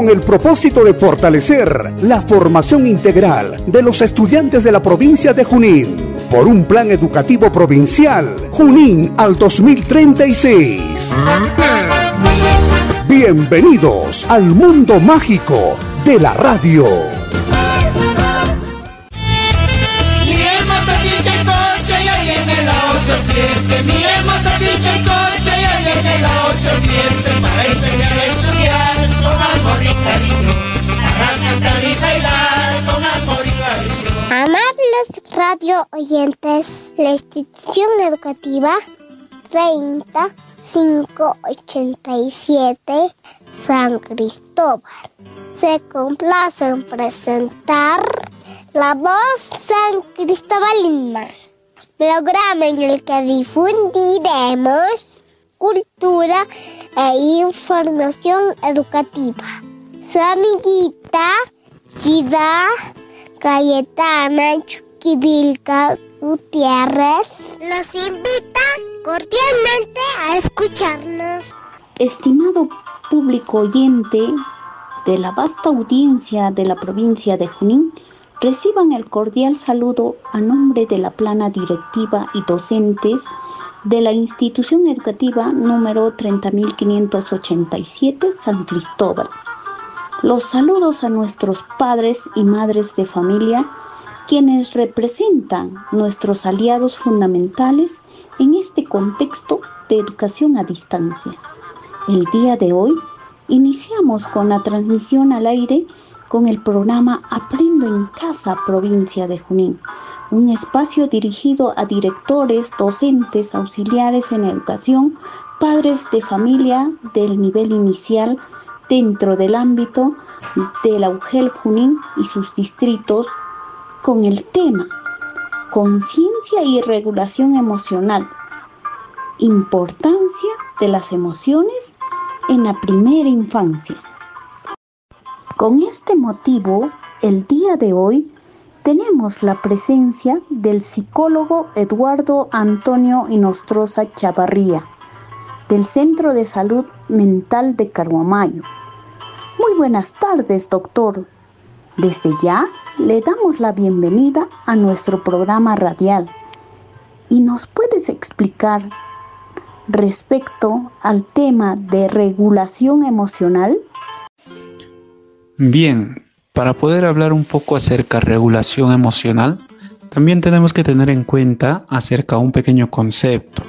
Con el propósito de fortalecer la formación integral de los estudiantes de la provincia de Junín por un plan educativo provincial Junín al 2036. Bienvenidos al mundo mágico de la radio. Amables radio oyentes, la institución educativa 30587 San Cristóbal se complace en presentar la voz San Cristobalina, programa en el que difundiremos cultura e información educativa. Su amiguita Gida Cayetana Chuquivilca Gutiérrez los invita cordialmente a escucharnos. Estimado público oyente de la vasta audiencia de la provincia de Junín, reciban el cordial saludo a nombre de la plana directiva y docentes de la institución educativa número 30587 San Cristóbal. Los saludos a nuestros padres y madres de familia, quienes representan nuestros aliados fundamentales en este contexto de educación a distancia. El día de hoy iniciamos con la transmisión al aire con el programa Aprendo en Casa, provincia de Junín, un espacio dirigido a directores, docentes, auxiliares en educación, padres de familia del nivel inicial dentro del ámbito de la UGEL Junín y sus distritos con el tema Conciencia y regulación emocional. Importancia de las emociones en la primera infancia. Con este motivo, el día de hoy tenemos la presencia del psicólogo Eduardo Antonio Inostroza Chavarría, del Centro de Salud Mental de Carguamayo. Muy buenas tardes, doctor. Desde ya le damos la bienvenida a nuestro programa radial. ¿Y nos puedes explicar respecto al tema de regulación emocional? Bien, para poder hablar un poco acerca de regulación emocional, también tenemos que tener en cuenta acerca de un pequeño concepto,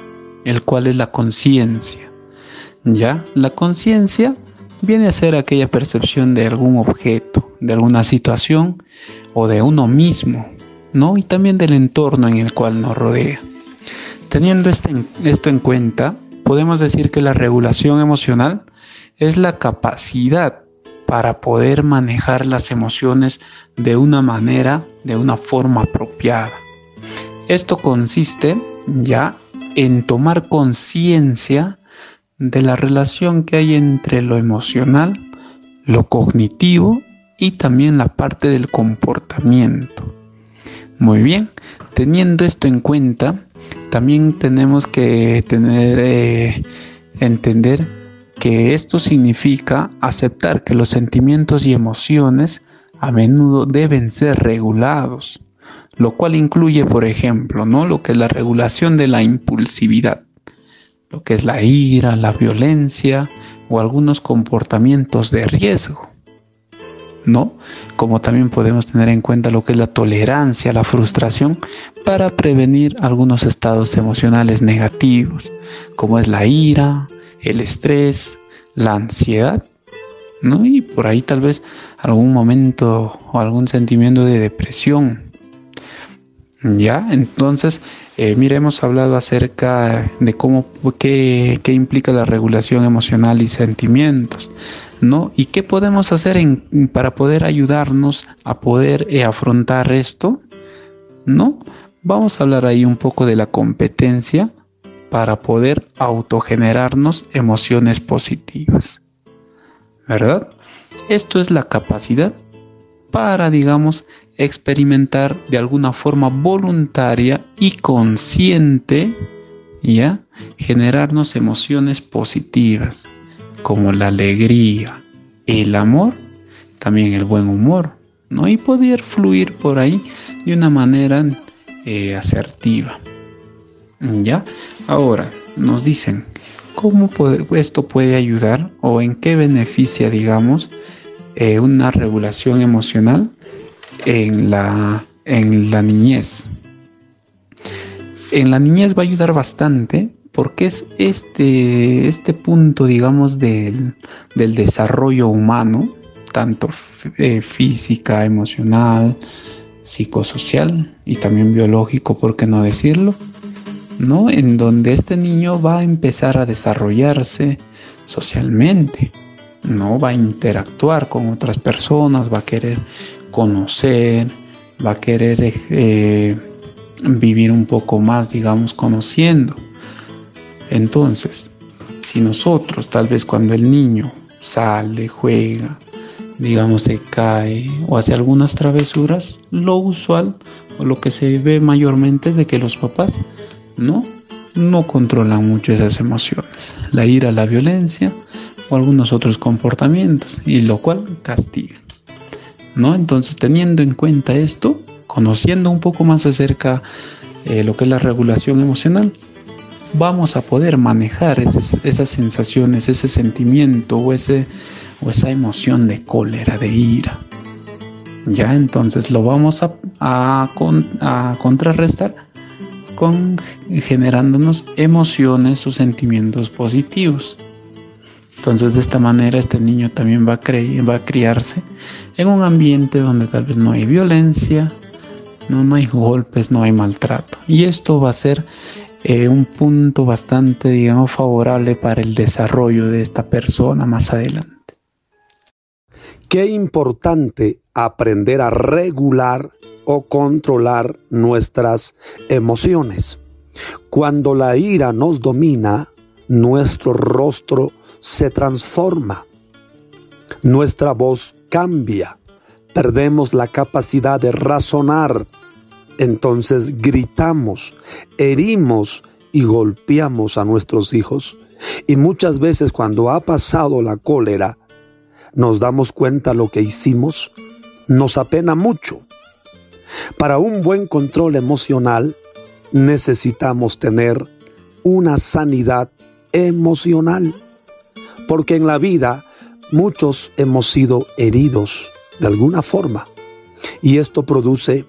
el cual es la conciencia. ¿Ya? La conciencia viene a ser aquella percepción de algún objeto, de alguna situación o de uno mismo, ¿no? Y también del entorno en el cual nos rodea. Teniendo este esto en cuenta, podemos decir que la regulación emocional es la capacidad para poder manejar las emociones de una manera, de una forma apropiada. Esto consiste ya en tomar conciencia de la relación que hay entre lo emocional, lo cognitivo y también la parte del comportamiento. Muy bien, teniendo esto en cuenta, también tenemos que tener, eh, entender que esto significa aceptar que los sentimientos y emociones a menudo deben ser regulados, lo cual incluye, por ejemplo, ¿no? lo que es la regulación de la impulsividad, lo que es la ira, la violencia o algunos comportamientos de riesgo. ¿No? Como también podemos tener en cuenta lo que es la tolerancia, la frustración, para prevenir algunos estados emocionales negativos, como es la ira, el estrés, la ansiedad, ¿no? Y por ahí tal vez algún momento o algún sentimiento de depresión. Ya, entonces, eh, mira, hemos hablado acerca de cómo, qué, qué, implica la regulación emocional y sentimientos, ¿no? Y qué podemos hacer en, para poder ayudarnos a poder eh, afrontar esto. ¿no? Vamos a hablar ahí un poco de la competencia para poder autogenerarnos emociones positivas. ¿Verdad? Esto es la capacidad para, digamos, experimentar de alguna forma voluntaria y consciente, ¿ya? Generarnos emociones positivas, como la alegría, el amor, también el buen humor, ¿no? Y poder fluir por ahí de una manera eh, asertiva. ¿Ya? Ahora, nos dicen, ¿cómo esto puede ayudar o en qué beneficia, digamos, eh, una regulación emocional en la, en la niñez? En la niñez va a ayudar bastante porque es este, este punto, digamos, del, del desarrollo humano, tanto eh, física, emocional, psicosocial y también biológico, por qué no decirlo, ¿no? En donde este niño va a empezar a desarrollarse socialmente, ¿no? Va a interactuar con otras personas, va a querer conocer, va a querer eh, vivir un poco más, digamos, conociendo. Entonces, si nosotros, tal vez cuando el niño sale, juega, digamos, se cae o hace algunas travesuras, lo usual o lo que se ve mayormente es de que los papás no, no controlan mucho esas emociones, la ira, la violencia o algunos otros comportamientos, y lo cual castiga. ¿No? Entonces, teniendo en cuenta esto, conociendo un poco más acerca de lo que es la regulación emocional, vamos a poder manejar esas sensaciones, ese sentimiento o, ese, o esa emoción de cólera, de ira. Ya entonces lo vamos a, a, a contrarrestar con generándonos emociones o sentimientos positivos. Entonces de esta manera este niño también va a, va a criarse en un ambiente donde tal vez no hay violencia, no, no hay golpes, no hay maltrato. Y esto va a ser eh, un punto bastante, digamos, favorable para el desarrollo de esta persona más adelante. Qué importante aprender a regular o controlar nuestras emociones. Cuando la ira nos domina, nuestro rostro se transforma, nuestra voz cambia, perdemos la capacidad de razonar, entonces gritamos, herimos y golpeamos a nuestros hijos. Y muchas veces cuando ha pasado la cólera, nos damos cuenta lo que hicimos, nos apena mucho. Para un buen control emocional necesitamos tener una sanidad emocional, porque en la vida muchos hemos sido heridos de alguna forma y esto produce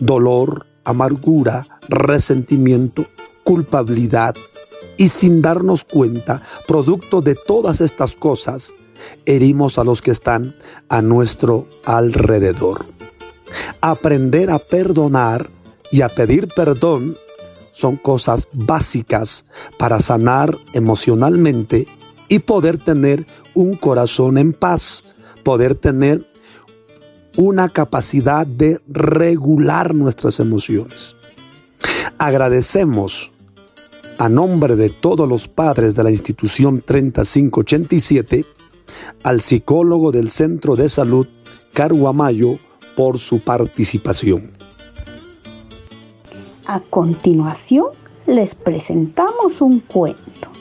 dolor, amargura, resentimiento, culpabilidad y sin darnos cuenta, producto de todas estas cosas, herimos a los que están a nuestro alrededor. Aprender a perdonar y a pedir perdón son cosas básicas para sanar emocionalmente y poder tener un corazón en paz, poder tener una capacidad de regular nuestras emociones. Agradecemos a nombre de todos los padres de la institución 3587 al psicólogo del Centro de Salud Caruamayo por su participación. A continuación les presentamos un cuento.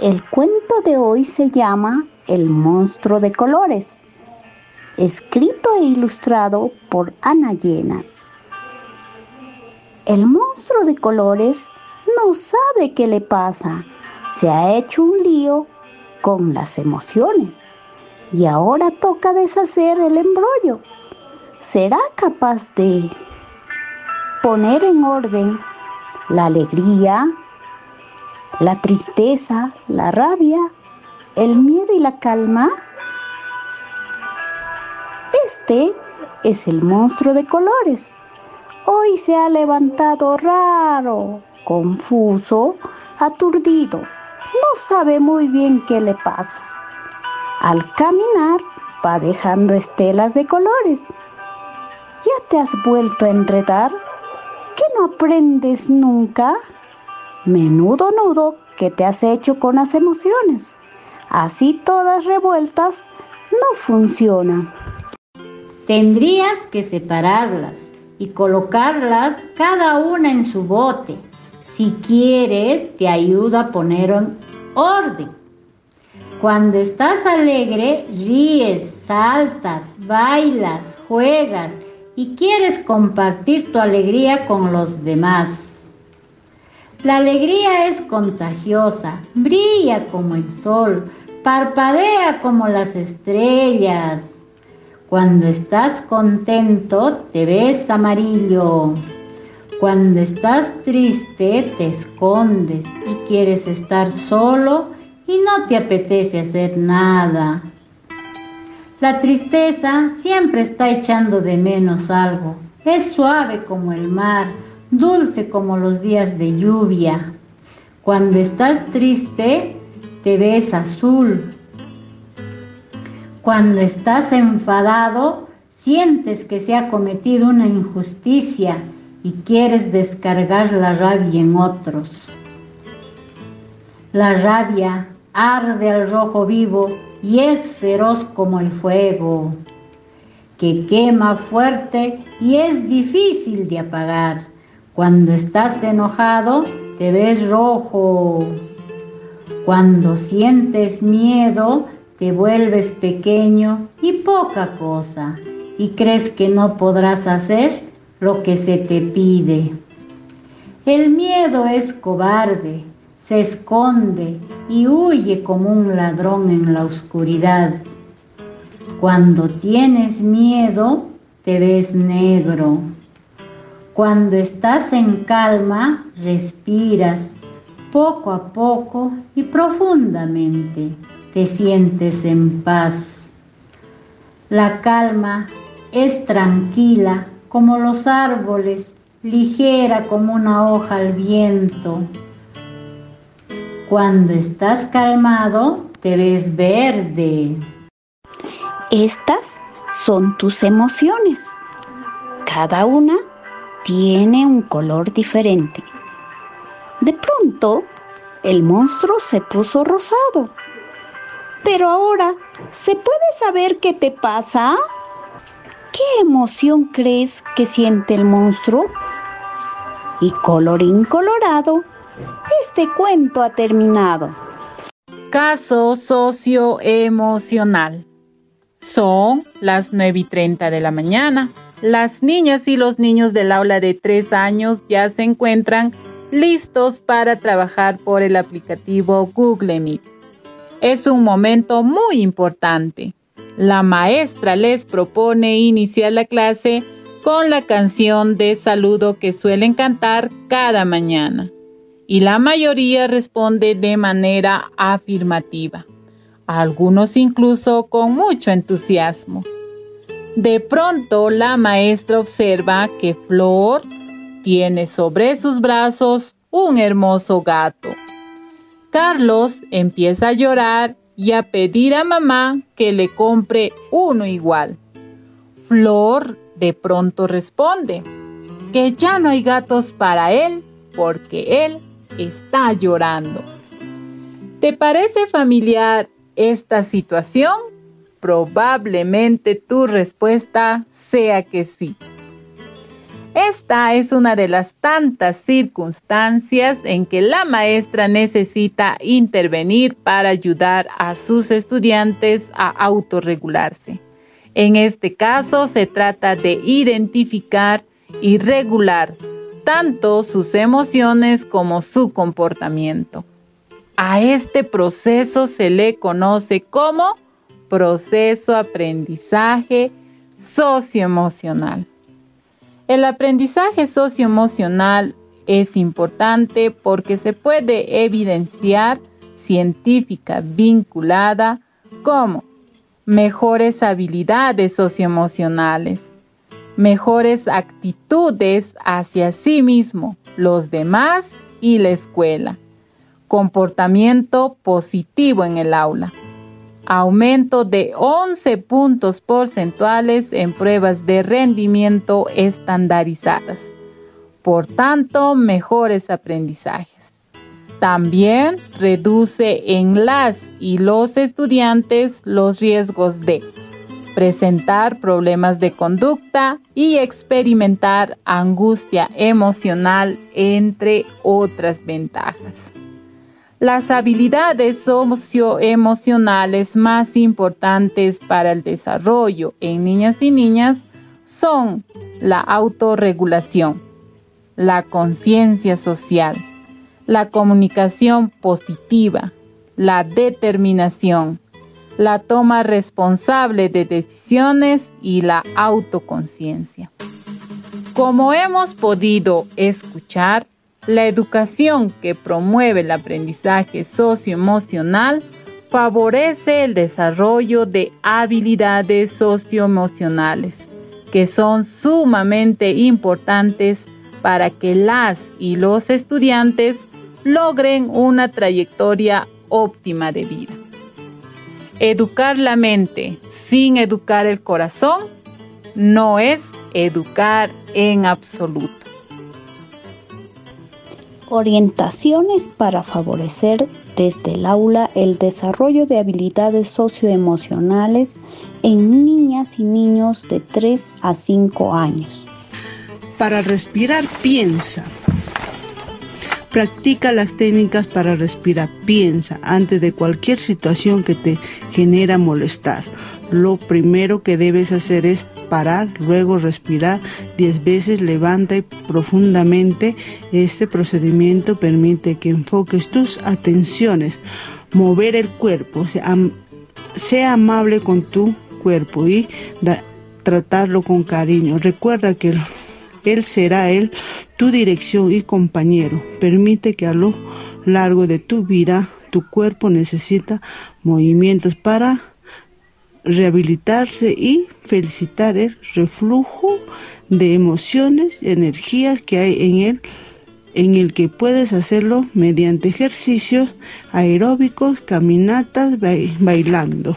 El cuento de hoy se llama El monstruo de colores escrito e ilustrado por Ana Llenas. El monstruo de colores no sabe qué le pasa. Se ha hecho un lío con las emociones y ahora toca deshacer el embrollo. ¿Será capaz de poner en orden la alegría, la tristeza, la rabia, el miedo y la calma? Este es el monstruo de colores. Hoy se ha levantado raro, confuso, aturdido. No sabe muy bien qué le pasa. Al caminar va dejando estelas de colores. ¿Ya te has vuelto a enredar? ¿Que no aprendes nunca? Menudo nudo que te has hecho con las emociones. Así todas revueltas no funcionan. Tendrías que separarlas y colocarlas cada una en su bote. Si quieres, te ayudo a poner en orden. Cuando estás alegre, ríes, saltas, bailas, juegas y quieres compartir tu alegría con los demás. La alegría es contagiosa, brilla como el sol, parpadea como las estrellas. Cuando estás contento te ves amarillo. Cuando estás triste te escondes y quieres estar solo y no te apetece hacer nada. La tristeza siempre está echando de menos algo. Es suave como el mar, dulce como los días de lluvia. Cuando estás triste, te ves azul, cuando estás enfadado, sientes que se ha cometido una injusticia y quieres descargar la rabia en otros. La rabia arde al rojo vivo y es feroz como el fuego, que quema fuerte y es difícil de apagar. Cuando estás enojado, te ves rojo. Cuando sientes miedo, te vuelves pequeño y poca cosa y crees que no podrás hacer lo que se te pide. El miedo es cobarde, se esconde y huye como un ladrón en la oscuridad. Cuando tienes miedo, te ves negro. Cuando estás en calma, respiras poco a poco y profundamente te sientes en paz. La calma es tranquila como los árboles, ligera como una hoja al viento. Cuando estás calmado, te ves verde. Estas son tus emociones. Cada una tiene un color diferente. De pronto, el monstruo se puso rosado pero ahora, ¿se puede saber qué te pasa? ¿Qué emoción crees que siente el monstruo? Y colorín colorado, este cuento ha terminado. Caso socioemocional. Son las 9 y 30 de la mañana. Las niñas y los niños del aula de 3 años ya se encuentran listos para trabajar por el aplicativo Google Meet. Es un momento muy importante. La maestra les propone iniciar la clase con la canción de saludo que suelen cantar cada mañana. Y la mayoría responde de manera afirmativa, algunos incluso con mucho entusiasmo. De pronto la maestra observa que Flor tiene sobre sus brazos un hermoso gato. Carlos empieza a llorar y a pedir a mamá que le compre uno igual. Flor de pronto responde que ya no hay gatos para él porque él está llorando. ¿Te parece familiar esta situación? Probablemente tu respuesta sea que sí. Esta es una de las tantas circunstancias en que la maestra necesita intervenir para ayudar a sus estudiantes a autorregularse. En este caso se trata de identificar y regular tanto sus emociones como su comportamiento. A este proceso se le conoce como proceso aprendizaje socioemocional. El aprendizaje socioemocional es importante porque se puede evidenciar científica vinculada como mejores habilidades socioemocionales, mejores actitudes hacia sí mismo, los demás y la escuela, comportamiento positivo en el aula. Aumento de 11 puntos porcentuales en pruebas de rendimiento estandarizadas. Por tanto, mejores aprendizajes. También reduce en las y los estudiantes los riesgos de presentar problemas de conducta y experimentar angustia emocional, entre otras ventajas. Las habilidades socioemocionales más importantes para el desarrollo en niñas y niñas son la autorregulación, la conciencia social, la comunicación positiva, la determinación, la toma responsable de decisiones y la autoconciencia. Como hemos podido escuchar, la educación que promueve el aprendizaje socioemocional favorece el desarrollo de habilidades socioemocionales que son sumamente importantes para que las y los estudiantes logren una trayectoria óptima de vida. Educar la mente sin educar el corazón no es educar en absoluto. Orientaciones para favorecer desde el aula el desarrollo de habilidades socioemocionales en niñas y niños de 3 a 5 años. Para respirar, piensa. Practica las técnicas para respirar, piensa antes de cualquier situación que te genera molestar. Lo primero que debes hacer es parar, luego respirar 10 veces, levanta y profundamente. Este procedimiento permite que enfoques tus atenciones, mover el cuerpo, sea, amable con tu cuerpo y tratarlo con cariño. Recuerda que él será Él tu dirección y compañero. Permite que a lo largo de tu vida tu cuerpo necesita movimientos para rehabilitarse y felicitar el reflujo de emociones y energías que hay en él, en el que puedes hacerlo mediante ejercicios aeróbicos, caminatas, bailando.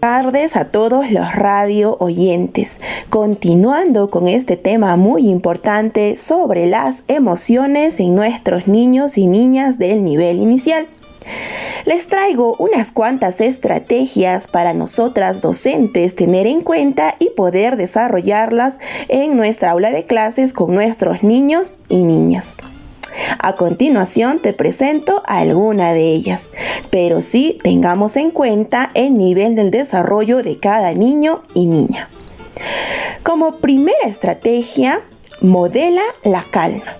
tardes a todos los radio oyentes. Continuando con este tema muy importante sobre las emociones en nuestros niños y niñas del nivel inicial les traigo unas cuantas estrategias para nosotras docentes tener en cuenta y poder desarrollarlas en nuestra aula de clases con nuestros niños y niñas. A continuación te presento alguna de ellas, pero sí tengamos en cuenta el nivel del desarrollo de cada niño y niña. Como primera estrategia, modela la calma.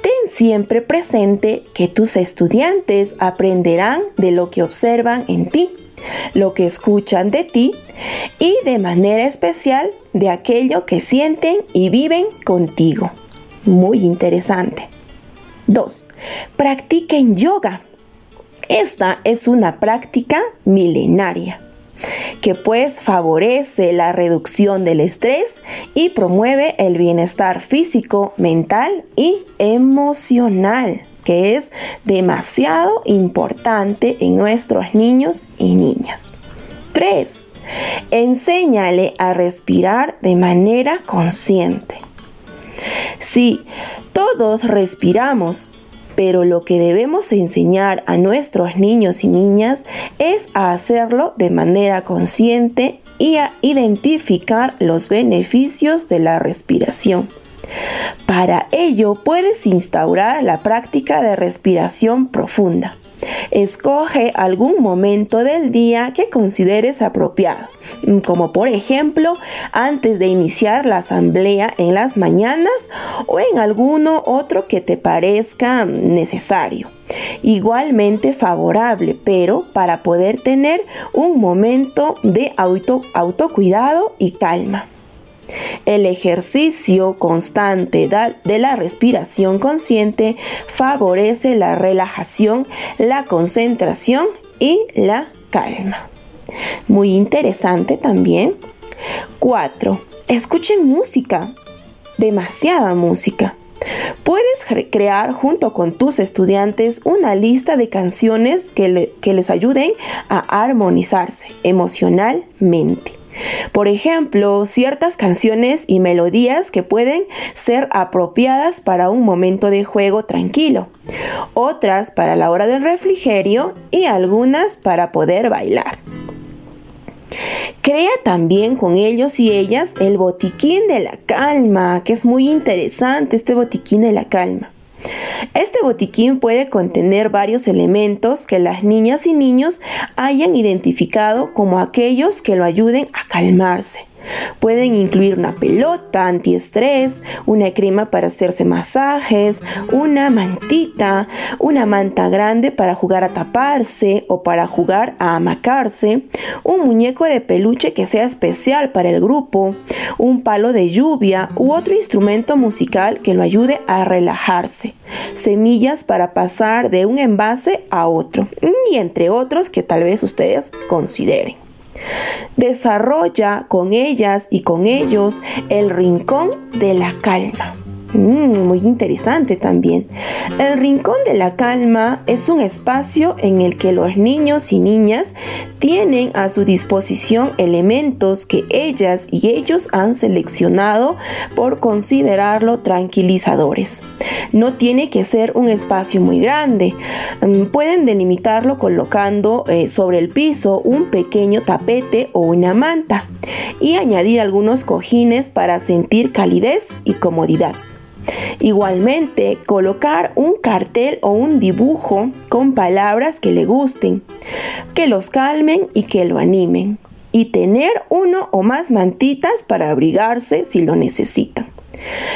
Ten siempre presente que tus estudiantes aprenderán de lo que observan en ti, lo que escuchan de ti y de manera especial de aquello que sienten y viven contigo. Muy interesante. 2. Practiquen yoga. Esta es una práctica milenaria que pues favorece la reducción del estrés y promueve el bienestar físico, mental y emocional que es demasiado importante en nuestros niños y niñas. 3. Enséñale a respirar de manera consciente. Si todos respiramos, pero lo que debemos enseñar a nuestros niños y niñas es a hacerlo de manera consciente y a identificar los beneficios de la respiración. Para ello puedes instaurar la práctica de respiración profunda. Escoge algún momento del día que consideres apropiado, mm, como por ejemplo antes de iniciar la asamblea en las mañanas o en alguno otro que te parezca necesario. Igualmente favorable, pero para poder tener un momento de auto, autocuidado y calma. El ejercicio constante de la respiración consciente favorece la relajación, la concentración y la calma. Muy interesante también. 4. Escuchen música, demasiada música. Puedes crear junto con tus estudiantes una lista de canciones que, que les ayuden a armonizarse emocionalmente. Por ejemplo, ciertas canciones y melodías que pueden ser apropiadas para un momento de juego tranquilo, otras para la hora del refrigerio y algunas para poder bailar. Crea también con ellos y ellas el botiquín de la calma, que es muy interesante este botiquín de la calma. Este botiquín puede contener varios elementos que las niñas y niños hayan identificado como aquellos que lo ayuden a calmarse. Pueden incluir una pelota antiestrés, una crema para hacerse masajes, una mantita, una manta grande para jugar a taparse o para jugar a amacarse, un muñeco de peluche que sea especial para el grupo, un palo de lluvia u otro instrumento musical que lo ayude a relajarse, semillas para pasar de un envase a otro y entre otros que tal vez ustedes consideren. Desarrolla con ellas y con ellos el rincón de la calma. Mm, muy interesante también. El Rincón de la Calma es un espacio en el que los niños y niñas tienen a su disposición elementos que ellas y ellos han seleccionado por considerarlo tranquilizadores. No tiene que ser un espacio muy grande. Mm, pueden delimitarlo colocando eh, sobre el piso un pequeño tapete o una manta y añadir algunos cojines para sentir calidez y comodidad. Igualmente, colocar un cartel o un dibujo con palabras que le gusten, que los calmen y que lo animen. Y tener uno o más mantitas para abrigarse si lo necesitan.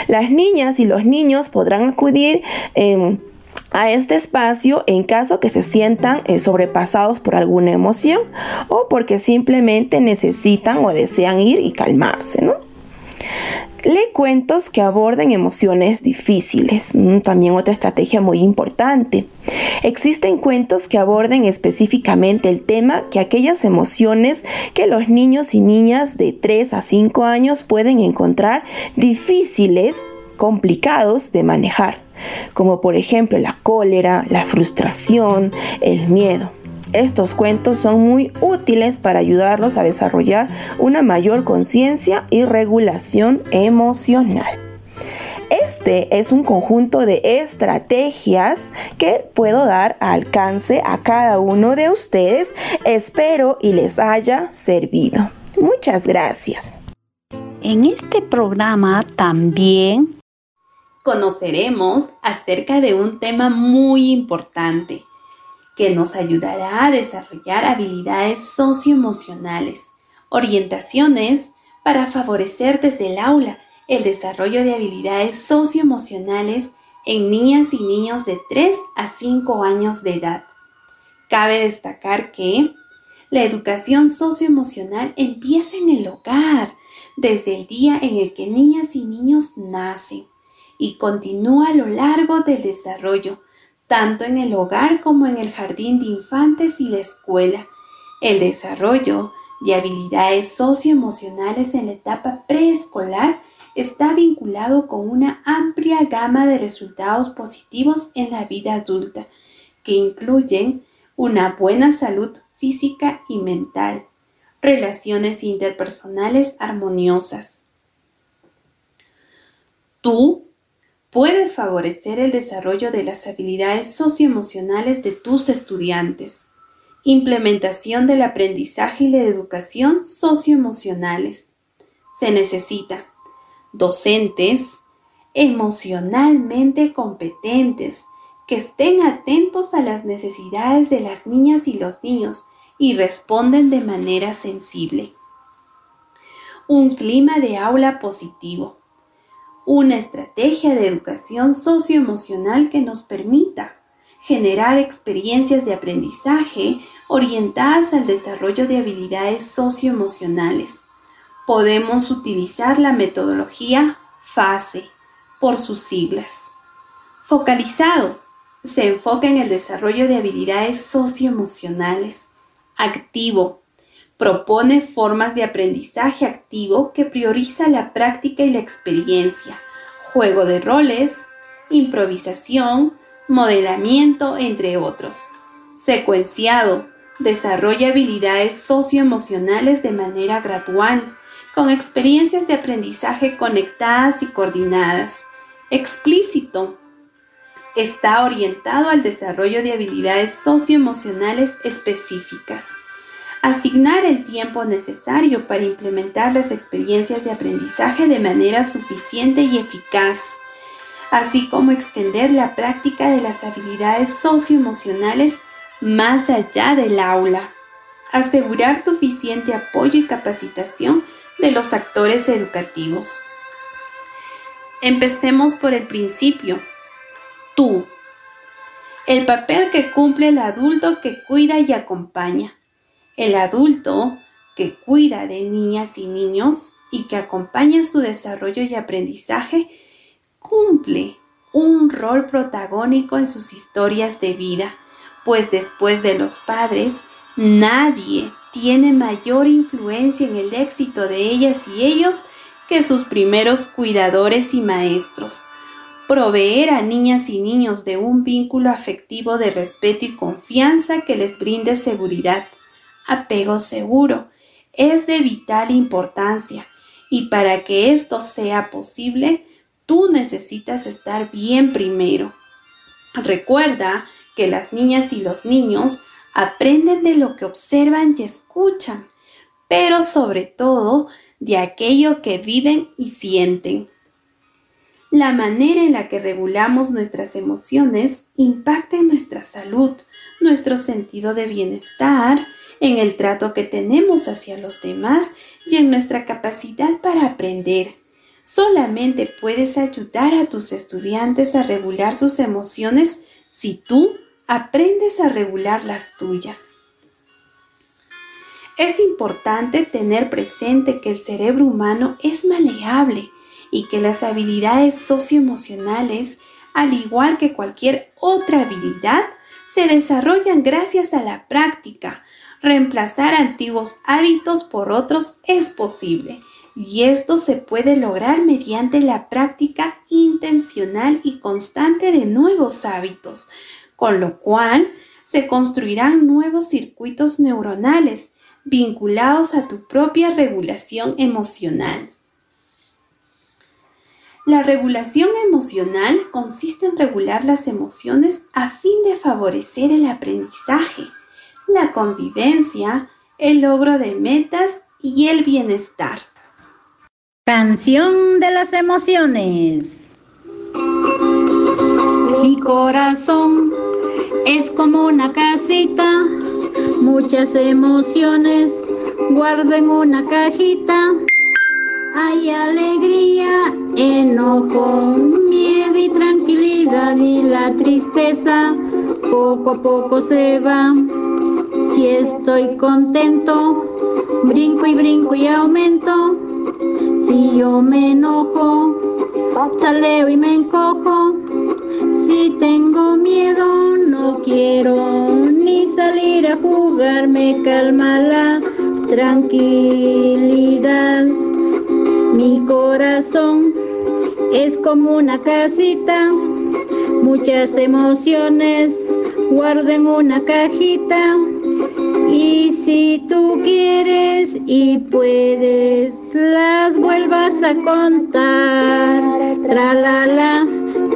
Las niñas y los niños podrán acudir em, a este espacio en caso que se sientan eh, sobrepasados por alguna emoción o porque simplemente necesitan o desean ir y calmarse, ¿no? Lee cuentos que aborden emociones difíciles, mm, también otra estrategia muy importante. Existen cuentos que aborden específicamente el tema que aquellas emociones que los niños y niñas de 3 a 5 años pueden encontrar difíciles, complicados de manejar, como por ejemplo la cólera, la frustración, el miedo. Estos cuentos son muy útiles para ayudarlos a desarrollar una mayor conciencia y regulación emocional. Este es un conjunto de estrategias que puedo dar alcance a cada uno de ustedes. Espero y les haya servido. Muchas gracias. En este programa también conoceremos acerca de un tema muy importante que nos ayudará a desarrollar habilidades socioemocionales, orientaciones para favorecer desde el aula el desarrollo de habilidades socioemocionales en niñas y niños de 3 a 5 años de edad. Cabe destacar que la educación socioemocional empieza en el hogar, desde el día en el que niñas y niños nacen, y continúa a lo largo del desarrollo tanto en el hogar como en el jardín de infantes y la escuela. El desarrollo de habilidades socioemocionales en la etapa preescolar está vinculado con una amplia gama de resultados positivos en la vida adulta, que incluyen una buena salud física y mental, relaciones interpersonales armoniosas. Tú puedes favorecer el desarrollo de las habilidades socioemocionales de tus estudiantes. Implementación del aprendizaje y la educación socioemocionales. Se necesita docentes emocionalmente competentes que estén atentos a las necesidades de las niñas y los niños y responden de manera sensible. Un clima de aula positivo una estrategia de educación socioemocional que nos permita generar experiencias de aprendizaje orientadas al desarrollo de habilidades socioemocionales. Podemos utilizar la metodología FASE por sus siglas. Focalizado se enfoca en el desarrollo de habilidades socioemocionales. Activo Propone formas de aprendizaje activo que prioriza la práctica y la experiencia, juego de roles, improvisación, modelamiento, entre otros. Secuenciado, desarrolla habilidades socioemocionales de manera gradual, con experiencias de aprendizaje conectadas y coordinadas. Explícito, está orientado al desarrollo de habilidades socioemocionales específicas. Asignar el tiempo necesario para implementar las experiencias de aprendizaje de manera suficiente y eficaz, así como extender la práctica de las habilidades socioemocionales más allá del aula. Asegurar suficiente apoyo y capacitación de los actores educativos. Empecemos por el principio, tú. El papel que cumple el adulto que cuida y acompaña. El adulto que cuida de niñas y niños y que acompaña su desarrollo y aprendizaje cumple un rol protagónico en sus historias de vida, pues después de los padres, nadie tiene mayor influencia en el éxito de ellas y ellos que sus primeros cuidadores y maestros. Proveer a niñas y niños de un vínculo afectivo de respeto y confianza que les brinde seguridad, apego seguro, es de vital importancia y para que esto sea posible, tú necesitas estar bien primero. Recuerda que las niñas y los niños aprenden de lo que observan y escuchan, pero sobre todo de aquello que viven y sienten. La manera en la que regulamos nuestras emociones impacta en nuestra salud, nuestro sentido de bienestar, en el trato que tenemos hacia los demás y en nuestra capacidad para aprender. Solamente puedes ayudar a tus estudiantes a regular sus emociones si tú aprendes a regular las tuyas. Es importante tener presente que el cerebro humano es maleable y que las habilidades socioemocionales, al igual que cualquier otra habilidad, se desarrollan gracias a la práctica. Reemplazar antiguos hábitos por otros es posible y esto se puede lograr mediante la práctica intencional y constante de nuevos hábitos, con lo cual se construirán nuevos circuitos neuronales vinculados a tu propia regulación emocional. La regulación emocional consiste en regular las emociones a fin de favorecer el aprendizaje, la convivencia, el logro de metas y el bienestar. Canción de las emociones. Mi corazón es como una casita, muchas emociones guardo en una cajita. Hay alegría, enojo, miedo y tranquilidad y la tristeza poco a poco se va. Estoy contento, brinco y brinco y aumento. Si yo me enojo, pataleo y me encojo. Si tengo miedo, no quiero ni salir a jugar, me calma la tranquilidad. Mi corazón es como una casita, muchas emociones guardo en una cajita. Y si tú quieres y puedes, las vuelvas a contar. Tra la la,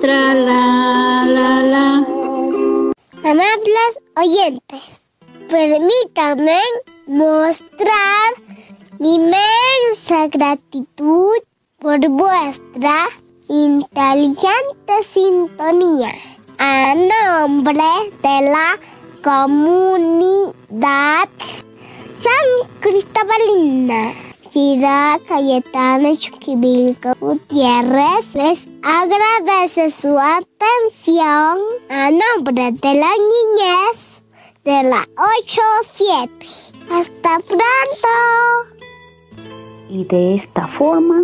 tra la la la. Amables oyentes, permítanme mostrar mi inmensa gratitud por vuestra inteligente sintonía a nombre de la comunidad San Cristobalina. Ciudad Cayetana Chuquivilco Gutiérrez les agradece su atención a nombre de la niñez de la 8-7. Hasta pronto. Y de esta forma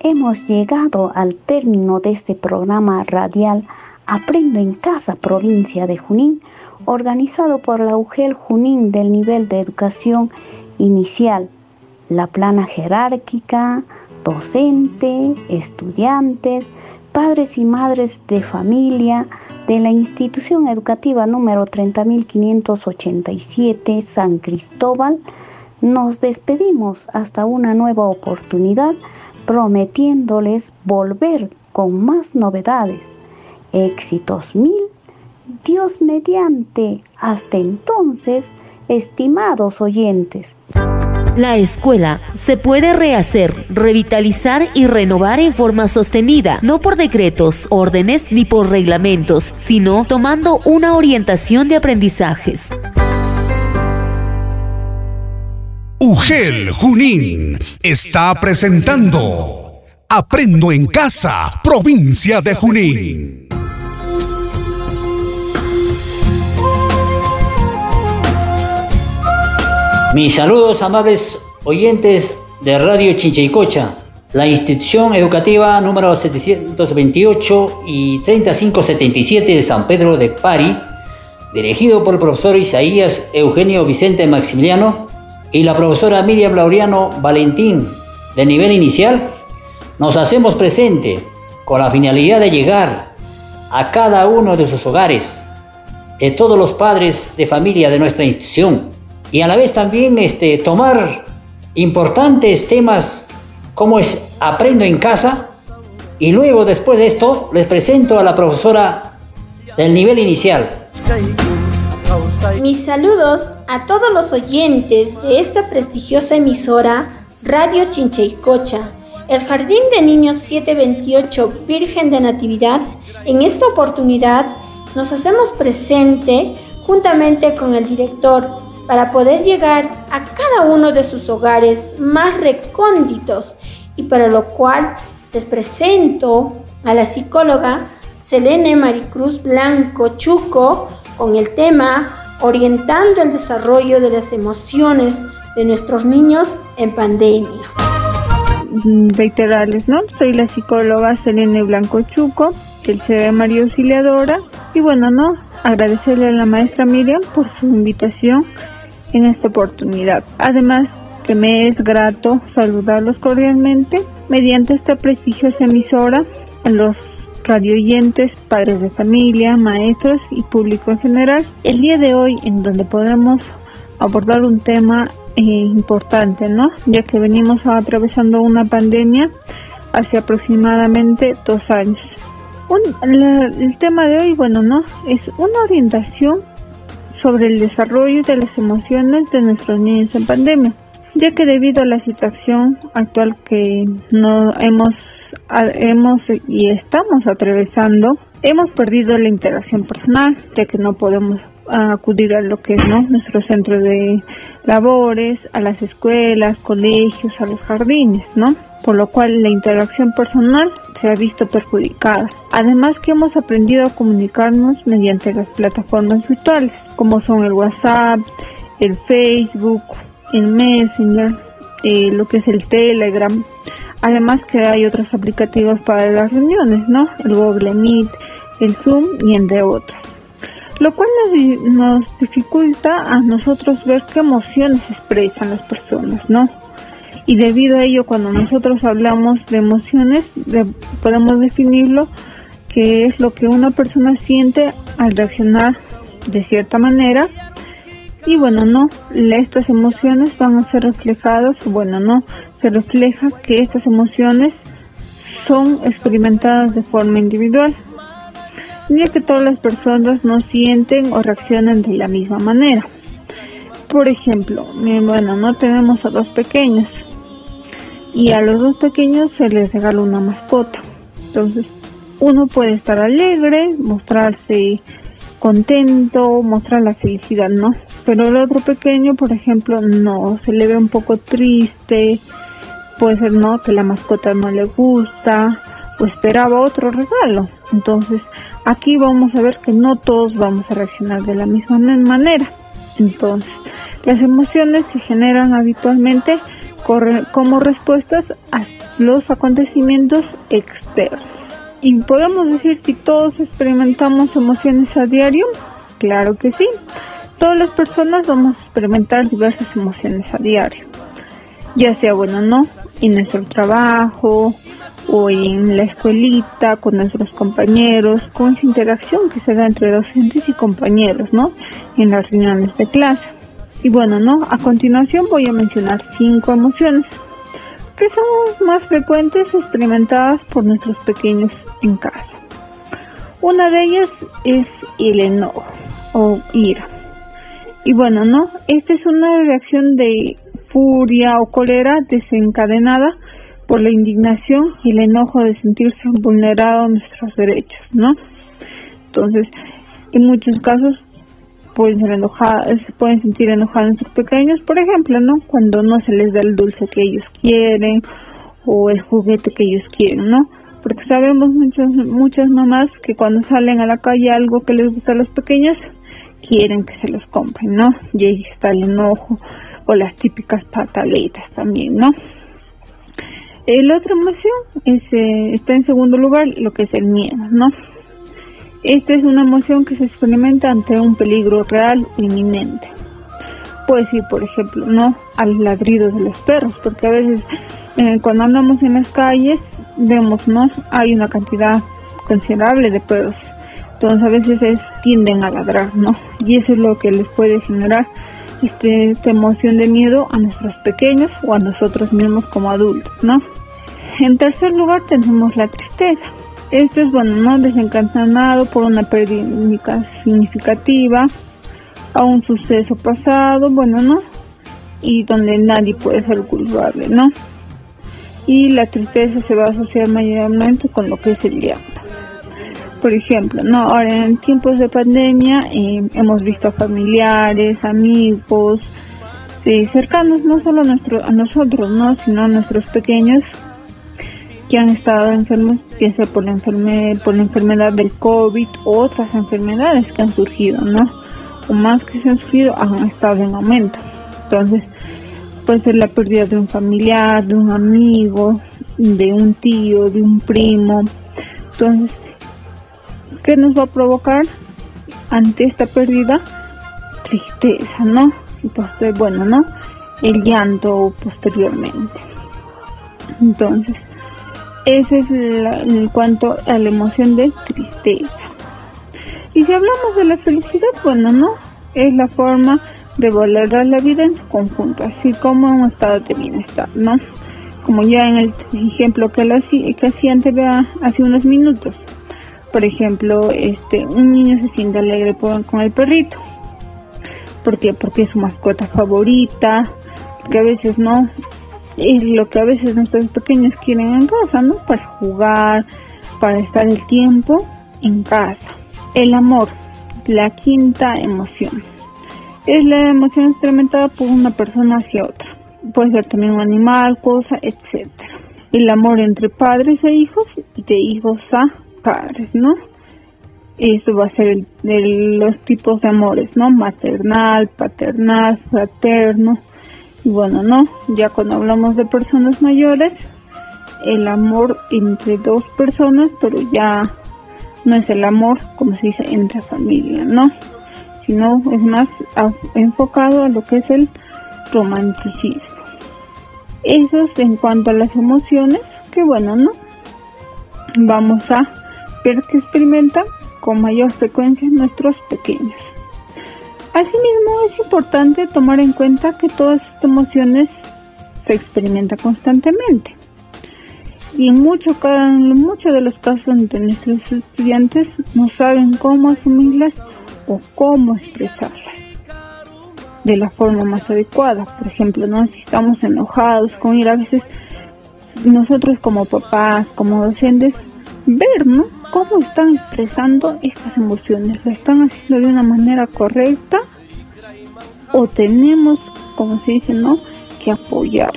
hemos llegado al término de este programa radial Aprendo en Casa, provincia de Junín, organizado por la UGEL Junín del nivel de educación inicial, la plana jerárquica, docente, estudiantes, padres y madres de familia de la institución educativa número 30587 San Cristóbal, nos despedimos hasta una nueva oportunidad prometiéndoles volver con más novedades. Éxitos mil, Dios mediante. Hasta entonces, estimados oyentes. La escuela se puede rehacer, revitalizar y renovar en forma sostenida, no por decretos, órdenes ni por reglamentos, sino tomando una orientación de aprendizajes. UGEL Junín está presentando Aprendo en Casa, provincia de Junín. Mis saludos amables oyentes de Radio Chinchaycocha, la institución educativa número 728 y 3577 de San Pedro de Pari, dirigido por el profesor Isaías Eugenio Vicente Maximiliano y la profesora Miriam Laureano Valentín. De nivel inicial, nos hacemos presente con la finalidad de llegar a cada uno de sus hogares, de todos los padres de familia de nuestra institución y a la vez también este, tomar importantes temas como es aprendo en casa y luego después de esto les presento a la profesora del nivel inicial. Mis saludos a todos los oyentes de esta prestigiosa emisora Radio Chincheicocha, el Jardín de Niños 728 Virgen de Natividad. En esta oportunidad nos hacemos presente juntamente con el director para poder llegar a cada uno de sus hogares más recónditos y para lo cual les presento a la psicóloga Selene Maricruz Blanco Chuco con el tema Orientando el desarrollo de las emociones de nuestros niños en pandemia. Mm, reiterarles, ¿no? Soy la psicóloga Selene Blanco Chuco, del CD María Auxiliadora, y bueno, ¿no? Agradecerle a la maestra Miriam por su invitación en esta oportunidad. Además, que me es grato saludarlos cordialmente mediante esta prestigiosa emisora a los radioyentes, padres de familia, maestros y público en general. El día de hoy en donde podemos abordar un tema eh, importante, ¿no? Ya que venimos atravesando una pandemia hace aproximadamente dos años. el tema de hoy, bueno, ¿no? Es una orientación sobre el desarrollo de las emociones de nuestros niños en pandemia, ya que debido a la situación actual que no hemos hemos y estamos atravesando, hemos perdido la interacción personal, ya que no podemos acudir a lo que es ¿no? nuestro centro de labores, a las escuelas, colegios, a los jardines, ¿no? Por lo cual la interacción personal se ha visto perjudicada. Además que hemos aprendido a comunicarnos mediante las plataformas virtuales, como son el WhatsApp, el Facebook, el Messenger, eh, lo que es el Telegram. Además que hay otros aplicativos para las reuniones, ¿no? El Google Meet, el Zoom y entre otros lo cual nos, dificulta a nosotros ver qué emociones expresan las personas, ¿no? Y debido a ello, cuando nosotros hablamos de emociones, podemos definirlo que es lo que una persona siente al reaccionar de cierta manera. Y bueno, no, estas emociones van a ser reflejadas, bueno, no, se refleja que estas emociones son experimentadas de forma individual ya que todas las personas no sienten o reaccionan de la misma manera. Por ejemplo, bueno, no tenemos a dos pequeños y a los dos pequeños se les regala una mascota. Entonces, uno puede estar alegre, mostrarse contento, mostrar la felicidad, ¿no? Pero el otro pequeño, por ejemplo, no, se le ve un poco triste, puede ser, ¿no? Que la mascota no le gusta o esperaba otro regalo. Entonces, Aquí vamos a ver que no todos vamos a reaccionar de la misma manera. Entonces, las emociones se generan habitualmente como respuestas a los acontecimientos externos. ¿Y podemos decir si todos experimentamos emociones a diario? Claro que sí. Todas las personas vamos a experimentar diversas emociones a diario. Ya sea bueno o no, en nuestro trabajo, o en la escuelita, con nuestros compañeros, con esa interacción que se da entre docentes y compañeros, ¿no? En las reuniones de clase. Y bueno, ¿no? A continuación voy a mencionar cinco emociones que son más frecuentes experimentadas por nuestros pequeños en casa. Una de ellas es el enojo o ira. Y bueno, ¿no? Esta es una reacción de furia o cólera desencadenada por la indignación y el enojo de sentirse vulnerados nuestros derechos, ¿no? Entonces, en muchos casos pueden ser enojados, se pueden sentir enojados nuestros pequeños, por ejemplo, ¿no? Cuando no se les da el dulce que ellos quieren o el juguete que ellos quieren, ¿no? Porque sabemos muchas muchas mamás que cuando salen a la calle algo que les gusta a los pequeños quieren que se los compren, ¿no? Y ahí está el enojo o las típicas pataletas también, ¿no? La otra emoción es, está en segundo lugar lo que es el miedo, ¿no? Esta es una emoción que se experimenta ante un peligro real inminente. Puede ser, por ejemplo, no al ladrido de los perros, porque a veces eh, cuando andamos en las calles vemos, ¿no? Hay una cantidad considerable de perros. Entonces a veces tienden a ladrar, ¿no? Y eso es lo que les puede generar este, esta emoción de miedo a nuestros pequeños o a nosotros mismos como adultos, ¿no? En tercer lugar tenemos la tristeza. Esto es, bueno, no desencadenado por una pérdida significativa, a un suceso pasado, bueno, ¿no? Y donde nadie puede ser culpable, ¿no? Y la tristeza se va a asociar mayormente con lo que es el llanto. Por ejemplo, no, ahora en tiempos de pandemia eh, hemos visto a familiares, amigos, eh, cercanos no solo a, nuestro, a nosotros, ¿no? sino a nuestros pequeños que han estado enfermos, ya sea por la, enfermedad, por la enfermedad del COVID o otras enfermedades que han surgido, ¿no? O más que se han surgido, han estado en aumento. Entonces, puede ser la pérdida de un familiar, de un amigo, de un tío, de un primo. Entonces, ¿qué nos va a provocar ante esta pérdida? Tristeza, ¿no? Y pues, bueno, ¿no? El llanto posteriormente. Entonces, ese es en cuanto a la emoción de tristeza. Y si hablamos de la felicidad, bueno, ¿no? Es la forma de valorar la vida en su conjunto, así como un estado de bienestar, ¿no? Como ya en el ejemplo que, la, hacía antes, hace unos minutos. Por ejemplo, este, un niño se siente alegre con el perrito. ¿Por qué? Porque es su mascota favorita, que a veces no, es lo que a veces nuestros pequeños quieren en casa, ¿no? Para jugar, para estar el tiempo en casa. El amor, la quinta emoción. Es la emoción experimentada por una persona hacia otra. Puede ser también un animal, cosa, etc. El amor entre padres e hijos y de hijos a padres, ¿no? Eso va a ser los tipos de amores, ¿no? Maternal, paternal, fraterno, y bueno, no, ya cuando hablamos de personas mayores, el amor entre dos personas, pero ya no es el amor, como se dice, entre familia, ¿no? Sino es más enfocado a lo que es el romanticismo. Eso es en cuanto a las emociones, que bueno, ¿no? Vamos a ver que experimentan con mayor frecuencia nuestros pequeños. Asimismo, es importante tomar en cuenta que todas estas emociones se experimentan constantemente. Y en muchos mucho de los casos donde nuestros estudiantes no saben cómo asumirlas o cómo expresarlas de la forma más adecuada. Por ejemplo, ¿no? si estamos enojados con ir a veces nosotros como papás, como docentes, ver ¿no? cómo están expresando estas emociones. ¿Lo están haciendo de una manera correcta? ¿O tenemos, como se dice, ¿no? que apoyar?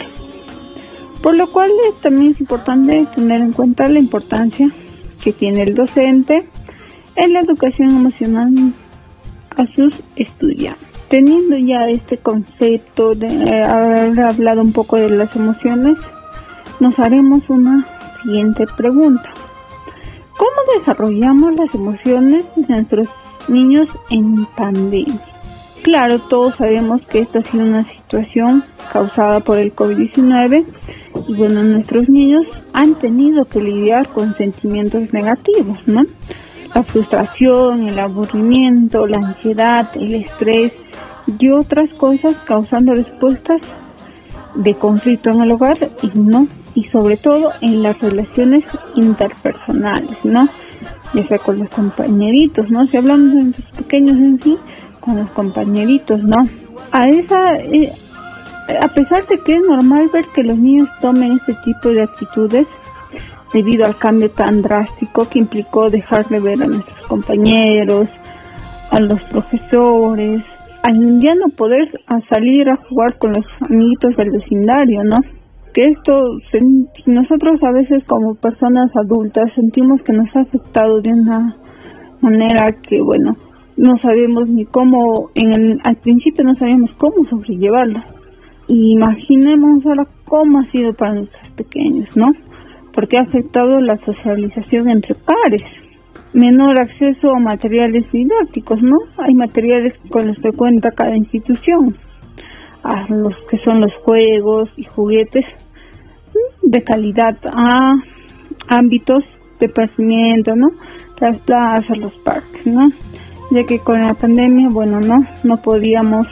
Por lo cual también es importante tener en cuenta la importancia que tiene el docente en la educación emocional a sus estudiantes. Teniendo ya este concepto de haber hablado un poco de las emociones, nos haremos una siguiente pregunta. ¿Cómo desarrollamos las emociones de nuestros niños en pandemia? Claro, todos sabemos que esta ha sido una situación causada por el COVID-19 y bueno, nuestros niños han tenido que lidiar con sentimientos negativos, ¿no? La frustración, el aburrimiento, la ansiedad, el estrés y otras cosas causando respuestas de conflicto en el hogar y no y sobre todo en las relaciones interpersonales, ¿no? Ya sea con los compañeritos, ¿no? Si hablamos de los pequeños en sí, con los compañeritos, ¿no? A esa, eh, a pesar de que es normal ver que los niños tomen este tipo de actitudes debido al cambio tan drástico que implicó dejar de ver a nuestros compañeros, a los profesores, al ya no poder salir a jugar con los amiguitos del vecindario, ¿no? Que esto, nosotros a veces como personas adultas sentimos que nos ha afectado de una manera que, bueno, no sabemos ni cómo, en el, al principio no sabíamos cómo sobrellevarla. Y imaginemos ahora cómo ha sido para nuestros pequeños, ¿no? Porque ha afectado la socialización entre pares. Menor acceso a materiales didácticos, ¿no? Hay materiales con los que cuenta cada institución, a los que son los juegos y juguetes de calidad a ámbitos de pasamiento, ¿no? Las plazas, los parques, ¿no? Ya que con la pandemia, bueno, no, no podíamos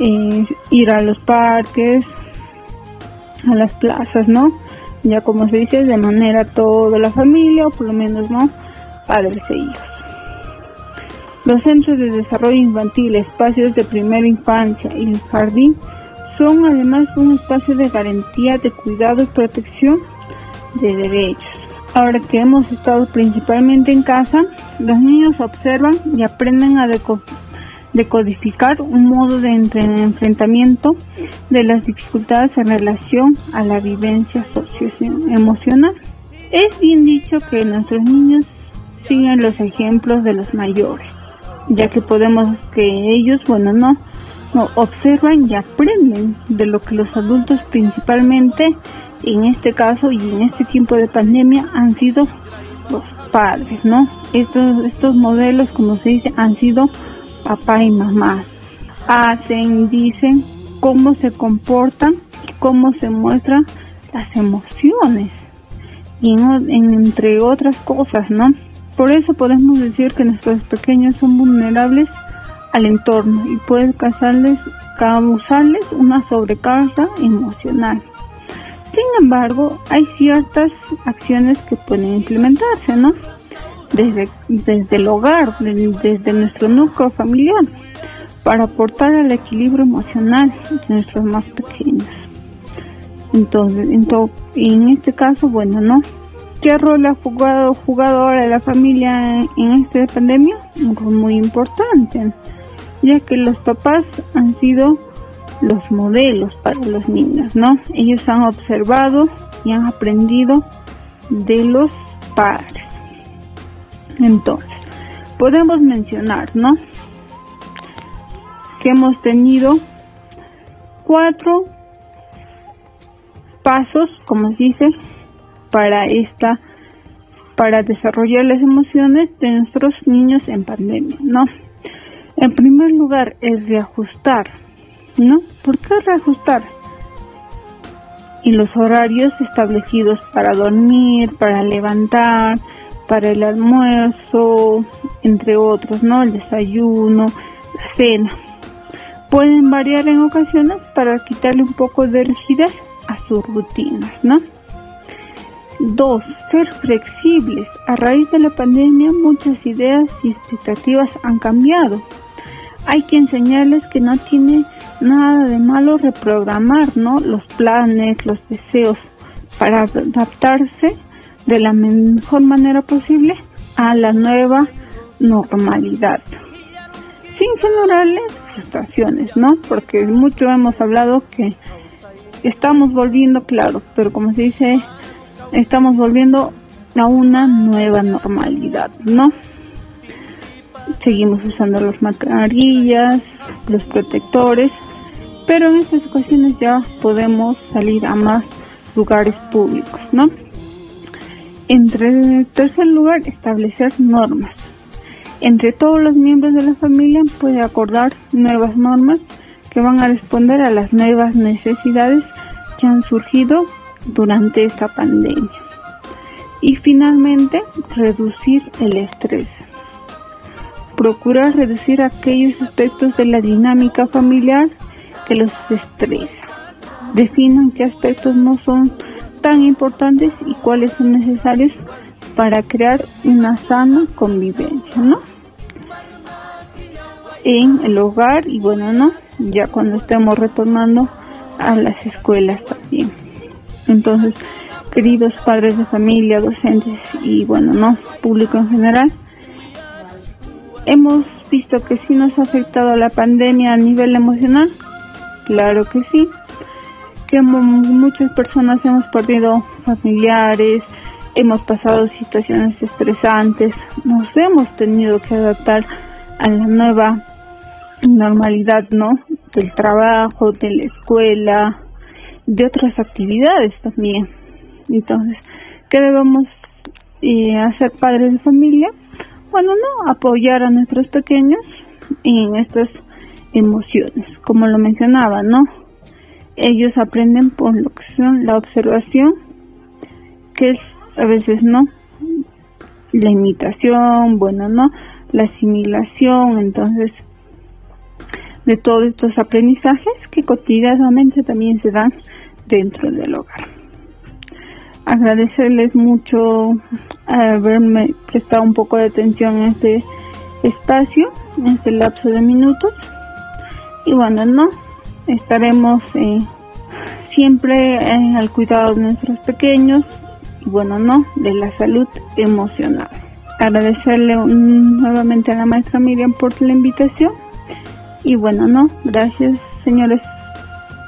eh, ir a los parques, a las plazas, ¿no? Ya como se dice, de manera toda la familia, o por lo menos, ¿no? Padres e hijos. Los centros de desarrollo infantil, espacios de primera infancia y el jardín son además un espacio de garantía de cuidado y protección de derechos. Ahora que hemos estado principalmente en casa, los niños observan y aprenden a decodificar un modo de enfrentamiento de las dificultades en relación a la vivencia socioemocional. Es bien dicho que nuestros niños siguen los ejemplos de los mayores, ya que podemos que ellos, bueno, no, no observan y aprenden de lo que los adultos principalmente en este caso y en este tiempo de pandemia han sido los padres, ¿no? Estos, estos modelos, como se dice, han sido papá y mamá. Hacen, dicen cómo se comportan, cómo se muestran las emociones y entre otras cosas, ¿no? Por eso podemos decir que nuestros pequeños son vulnerables al entorno y puede causarles, causarles una sobrecarga emocional. Sin embargo, hay ciertas acciones que pueden implementarse, ¿no? Desde, desde el hogar, desde, nuestro núcleo familiar, para aportar al equilibrio emocional de nuestros más pequeños. Entonces, en este caso, bueno, ¿no? ¿Qué rol ha jugado, jugado ahora la familia en esta pandemia? Muy importante ya que los papás han sido los modelos para los niños, ¿no? Ellos han observado y han aprendido de los padres. Entonces, podemos mencionar, ¿no? Que hemos tenido cuatro pasos, como se dice, para esta para desarrollar las emociones de nuestros niños en pandemia, ¿no? En primer lugar, es reajustar, ¿no? ¿Por qué reajustar? Y los horarios establecidos para dormir, para levantar, para el almuerzo, entre otros, ¿no? El desayuno, la cena. Pueden variar en ocasiones para quitarle un poco de rigidez a sus rutinas, ¿no? Dos, ser flexibles. A raíz de la pandemia muchas ideas y expectativas han cambiado hay que enseñarles que no tiene nada de malo reprogramar. Los planes, los deseos para adaptarse de la mejor manera posible a la nueva normalidad. Sin generarles frustraciones, ¿no? Porque mucho hemos hablado que estamos volviendo, claro, pero como se dice, estamos volviendo a una nueva normalidad, ¿no? seguimos usando las mascarillas, los protectores, pero en estas ocasiones ya podemos salir a más lugares públicos, ¿no? En tercer lugar, establecer normas. Entre todos los miembros de la familia puede acordar nuevas normas que van a responder a las nuevas necesidades que han surgido durante esta pandemia. Y finalmente, reducir el estrés. Procurar reducir aquellos aspectos de la dinámica familiar que los estresa. Definan qué aspectos no son tan importantes y cuáles son necesarios para crear una sana convivencia, ¿no? En el hogar y bueno, ¿no? Ya cuando estemos retornando a las escuelas también. Entonces, queridos padres de familia, docentes y bueno, no, público en general, hemos visto que sí nos ha afectado la pandemia a nivel emocional, claro que sí, que muchas personas hemos perdido familiares, hemos pasado situaciones estresantes, nos hemos tenido que adaptar a la nueva normalidad, ¿no? Del trabajo, de la escuela, de otras actividades también. Entonces, ¿qué debemos eh, hacer padres de familia? Bueno, no, apoyar a nuestros pequeños en estas emociones, como lo mencionaba, ¿no? Ellos aprenden por lo que son la observación, que es a veces no, la imitación, bueno, ¿no? La asimilación, entonces, de todos estos aprendizajes que cotidianamente también se dan dentro del hogar. Agradecerles mucho haberme prestado un poco de atención en este espacio, en este lapso de minutos. Y bueno, no, estaremos eh, siempre eh, al cuidado de nuestros pequeños y bueno, no, de la salud emocional. Agradecerle nuevamente a la maestra Miriam por la invitación y bueno, no, gracias señores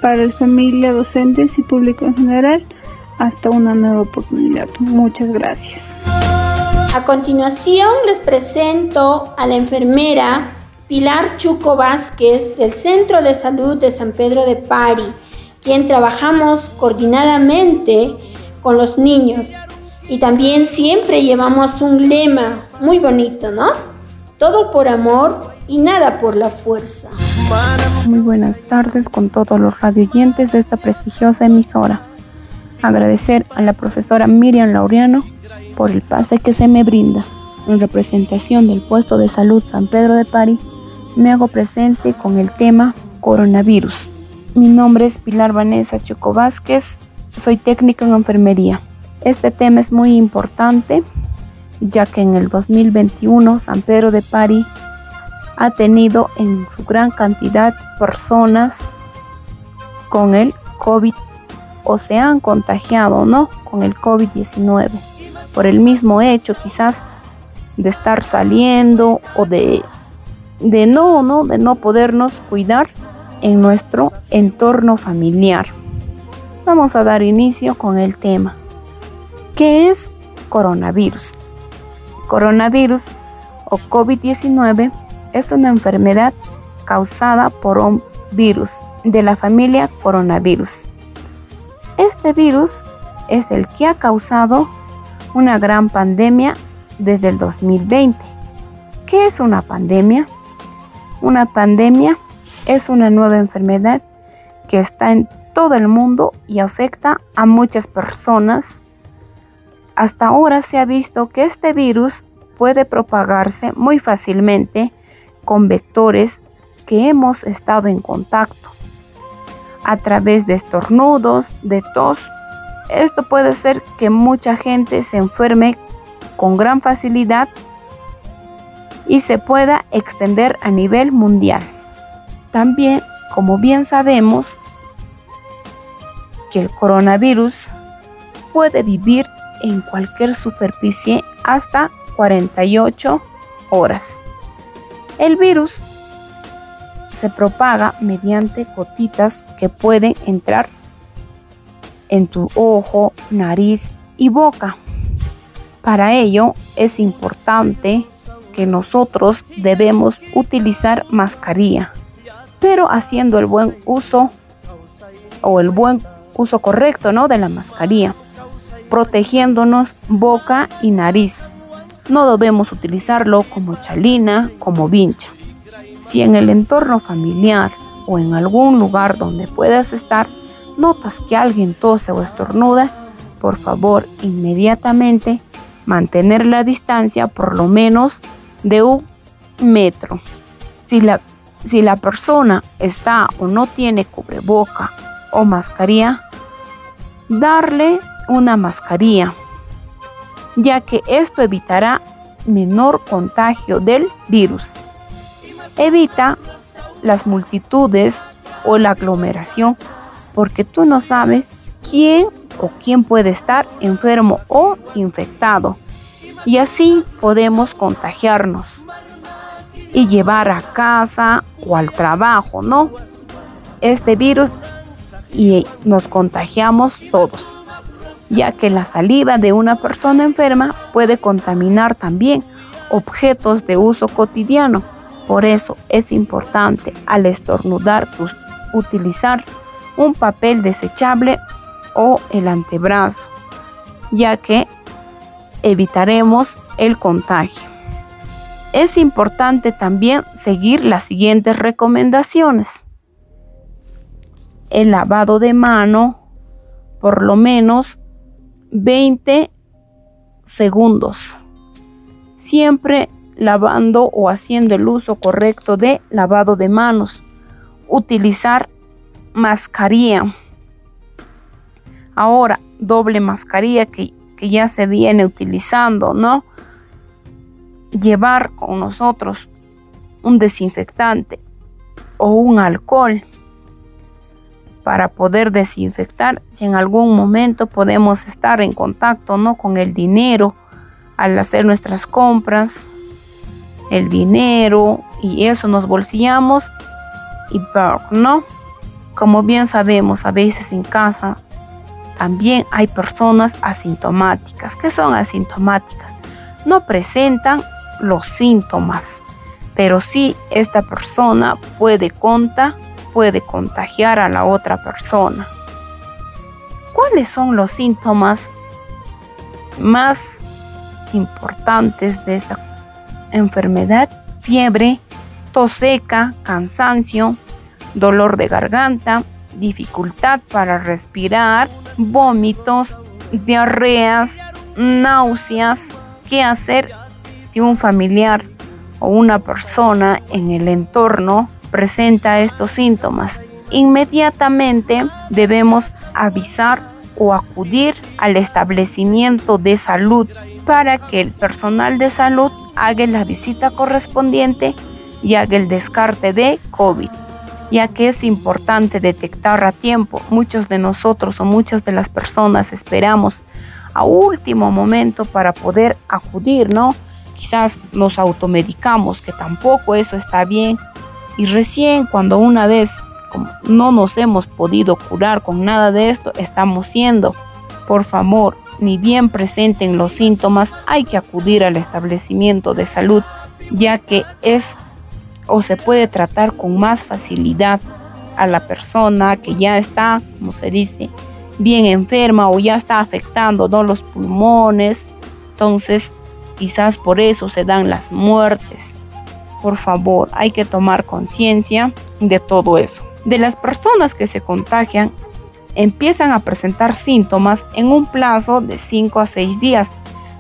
padres, familia, docentes y público en general. Hasta una nueva oportunidad. Muchas gracias. A continuación les presento a la enfermera Pilar Chuco Vázquez del Centro de Salud de San Pedro de Pari, quien trabajamos coordinadamente con los niños. Y también siempre llevamos un lema muy bonito, ¿no? Todo por amor y nada por la fuerza. Muy buenas tardes con todos los radioyentes de esta prestigiosa emisora. Agradecer a la profesora Miriam Laureano por el pase que se me brinda. En representación del puesto de salud San Pedro de Pari, me hago presente con el tema coronavirus. Mi nombre es Pilar Vanessa Choco Vázquez, soy técnica en enfermería. Este tema es muy importante ya que en el 2021 San Pedro de Pari ha tenido en su gran cantidad personas con el COVID o se han contagiado, ¿no? Con el COVID-19 por el mismo hecho quizás de estar saliendo o de, de no, no, de no podernos cuidar en nuestro entorno familiar. Vamos a dar inicio con el tema. ¿Qué es coronavirus? Coronavirus o COVID-19 es una enfermedad causada por un virus de la familia coronavirus. Este virus es el que ha causado una gran pandemia desde el 2020. ¿Qué es una pandemia? Una pandemia es una nueva enfermedad que está en todo el mundo y afecta a muchas personas. Hasta ahora se ha visto que este virus puede propagarse muy fácilmente con vectores que hemos estado en contacto a través de estornudos, de tos. Esto puede ser que mucha gente se enferme con gran facilidad y se pueda extender a nivel mundial. También, como bien sabemos, que el coronavirus puede vivir en cualquier superficie hasta 48 horas. El virus se propaga mediante gotitas que pueden entrar en tu ojo, nariz y boca. Para ello es importante que nosotros debemos utilizar mascarilla, pero haciendo el buen uso o el buen uso correcto ¿no? de la mascarilla, protegiéndonos boca y nariz no debemos utilizarlo como chalina, como vincha. Si en el entorno familiar o en algún lugar donde puedas estar, notas que alguien tose o estornuda, por favor, inmediatamente mantener la distancia por lo menos de un metro. Si la, si la persona está o no tiene cubreboca o mascarilla, darle una mascarilla, ya que esto evitará menor contagio del virus. Evita las multitudes o la aglomeración porque tú no sabes quién o quién puede estar enfermo o infectado. Y así podemos contagiarnos y llevar a casa o al trabajo, ¿no? Este virus y nos contagiamos todos, ya que la saliva de una persona enferma puede contaminar también objetos de uso cotidiano. Por eso es importante al estornudar utilizar un papel desechable o el antebrazo, ya que evitaremos el contagio. Es importante también seguir las siguientes recomendaciones. El lavado de mano por lo menos 20 segundos. Siempre lavando o haciendo el uso correcto de lavado de manos. Utilizar mascarilla. Ahora, doble mascarilla que, que ya se viene utilizando, ¿no? Llevar con nosotros un desinfectante o un alcohol para poder desinfectar si en algún momento podemos estar en contacto no con el dinero al hacer nuestras compras el dinero y eso nos bolsillamos y no como bien sabemos, a veces en casa también hay personas asintomáticas. ¿Qué son asintomáticas? No presentan los síntomas, pero sí esta persona puede conta, puede contagiar a la otra persona. ¿Cuáles son los síntomas más importantes de esta enfermedad? Fiebre, tos seca, cansancio, dolor de garganta, dificultad para respirar, vómitos, diarreas, náuseas. ¿Qué hacer si un familiar o una persona en el entorno presenta estos síntomas? Inmediatamente debemos avisar o acudir al establecimiento de salud para que el personal de salud haga la visita correspondiente y haga el descarte de COVID ya que es importante detectar a tiempo. Muchos de nosotros o muchas de las personas esperamos a último momento para poder acudir, ¿no? Quizás nos automedicamos, que tampoco eso está bien. Y recién cuando una vez no nos hemos podido curar con nada de esto, estamos siendo, por favor, ni bien presenten los síntomas, hay que acudir al establecimiento de salud, ya que es o se puede tratar con más facilidad a la persona que ya está, como se dice, bien enferma o ya está afectando los pulmones. Entonces, quizás por eso se dan las muertes. Por favor, hay que tomar conciencia de todo eso. De las personas que se contagian, empiezan a presentar síntomas en un plazo de 5 a 6 días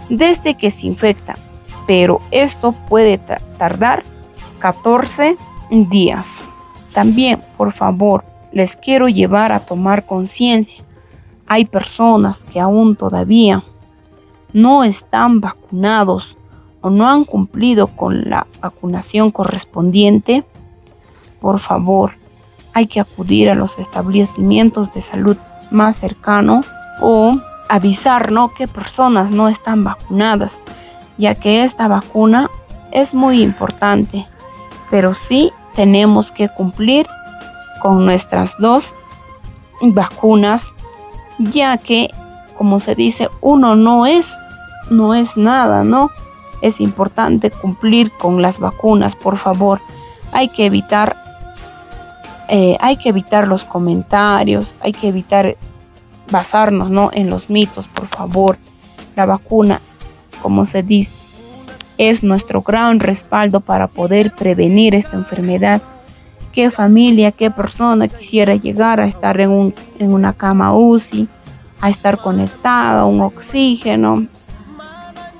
desde que se infectan, pero esto puede tardar 14 días. También, por favor, les quiero llevar a tomar conciencia. Hay personas que aún todavía no están vacunados o no han cumplido con la vacunación correspondiente. Por favor, hay que acudir a los establecimientos de salud más cercanos o avisarnos que personas no están vacunadas, ya que esta vacuna es muy importante pero sí tenemos que cumplir con nuestras dos vacunas, ya que, como se dice, uno no es, no es nada, ¿no? Es importante cumplir con las vacunas, por favor. Hay que evitar, eh, hay que evitar los comentarios, hay que evitar basarnos, ¿no? En los mitos, por favor. La vacuna, como se dice, es nuestro gran respaldo para poder prevenir esta enfermedad qué familia, qué persona quisiera llegar a estar en, un, en una cama UCI, a estar conectada a un oxígeno.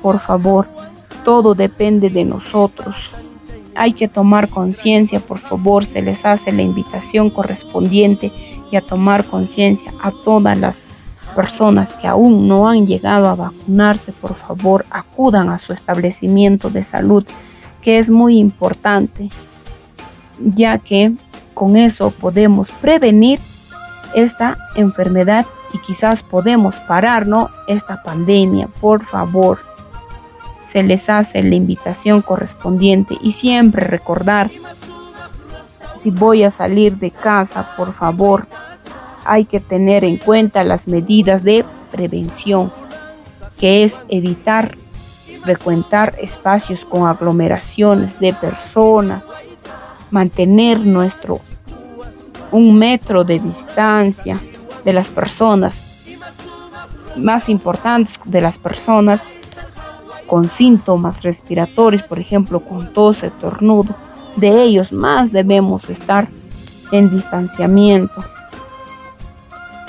Por favor, todo depende de nosotros. Hay que tomar conciencia, por favor, se les hace la invitación correspondiente y a tomar conciencia a todas las personas que aún no han llegado a vacunarse, por favor, acudan a su establecimiento de salud, que es muy importante, ya que con eso podemos prevenir esta enfermedad y quizás podemos parar esta pandemia. Por favor, se les hace la invitación correspondiente y siempre recordar, si voy a salir de casa, por favor, hay que tener en cuenta las medidas de prevención, que es evitar frecuentar espacios con aglomeraciones de personas, mantener nuestro un metro de distancia de las personas más importantes de las personas con síntomas respiratorios, por ejemplo, con tos, estornudo, de ellos más debemos estar en distanciamiento.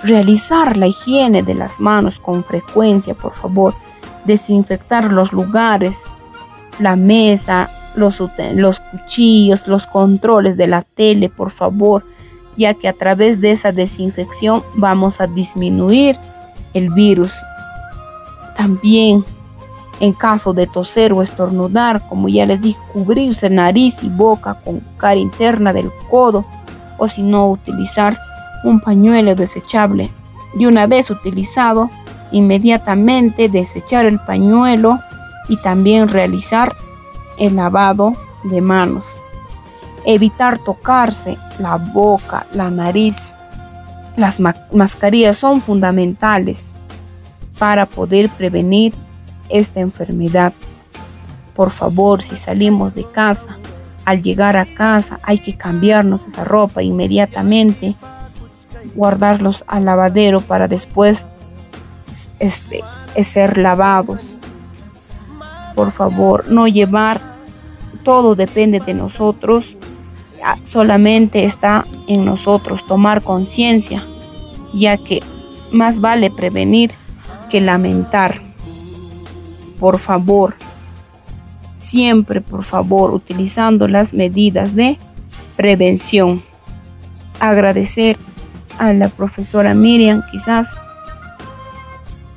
Realizar la higiene de las manos con frecuencia, por favor. Desinfectar los lugares, la mesa, los, los cuchillos, los controles de la tele, por favor, ya que a través de esa desinfección vamos a disminuir el virus. También en caso de toser o estornudar, como ya les dije, cubrirse nariz y boca con cara interna del codo o si no utilizar un pañuelo desechable y una vez utilizado, inmediatamente desechar el pañuelo y también realizar el lavado de manos. Evitar tocarse la boca, la nariz. Las mascarillas son fundamentales para poder prevenir esta enfermedad. Por favor, si salimos de casa, al llegar a casa hay que cambiarnos esa ropa inmediatamente, guardarlos al lavadero para después este, ser lavados. Por favor, no llevar, todo depende de nosotros, solamente está en nosotros tomar conciencia, ya que más vale prevenir que lamentar por favor, siempre por favor utilizando las medidas de prevención. Agradecer a la profesora Miriam quizás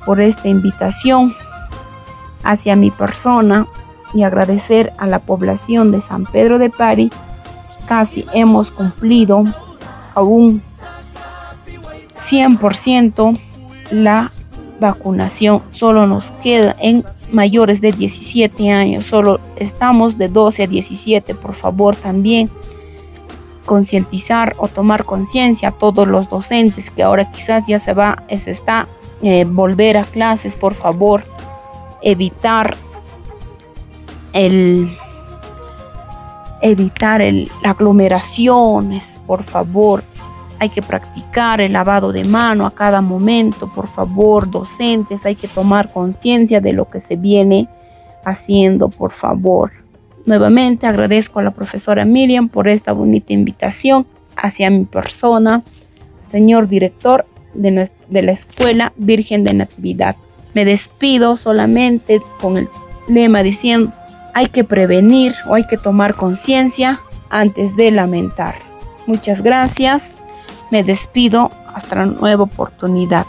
por esta invitación hacia mi persona y agradecer a la población de San Pedro de Pari que casi hemos cumplido a un 100% la vacunación. Solo nos queda en mayores de 17 años, solo estamos de 12 a 17, por favor también concientizar o tomar conciencia a todos los docentes que ahora quizás ya se va, se está eh, volver a clases, por favor, evitar el evitar el aglomeraciones, por favor, hay que practicar el lavado de mano a cada momento, por favor, docentes, hay que tomar conciencia de lo que se viene haciendo, por favor. Nuevamente agradezco a la profesora Miriam por esta bonita invitación hacia mi persona, señor director de, de la Escuela Virgen de Natividad. Me despido solamente con el lema diciendo, hay que prevenir o hay que tomar conciencia antes de lamentar. Muchas gracias me despido hasta la nueva oportunidad.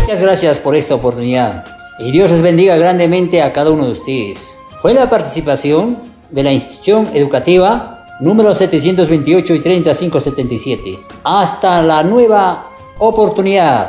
Muchas gracias por esta oportunidad y Dios les bendiga grandemente a cada uno de ustedes. Fue la participación de la institución educativa número 728 y 3577. Hasta la nueva oportunidad.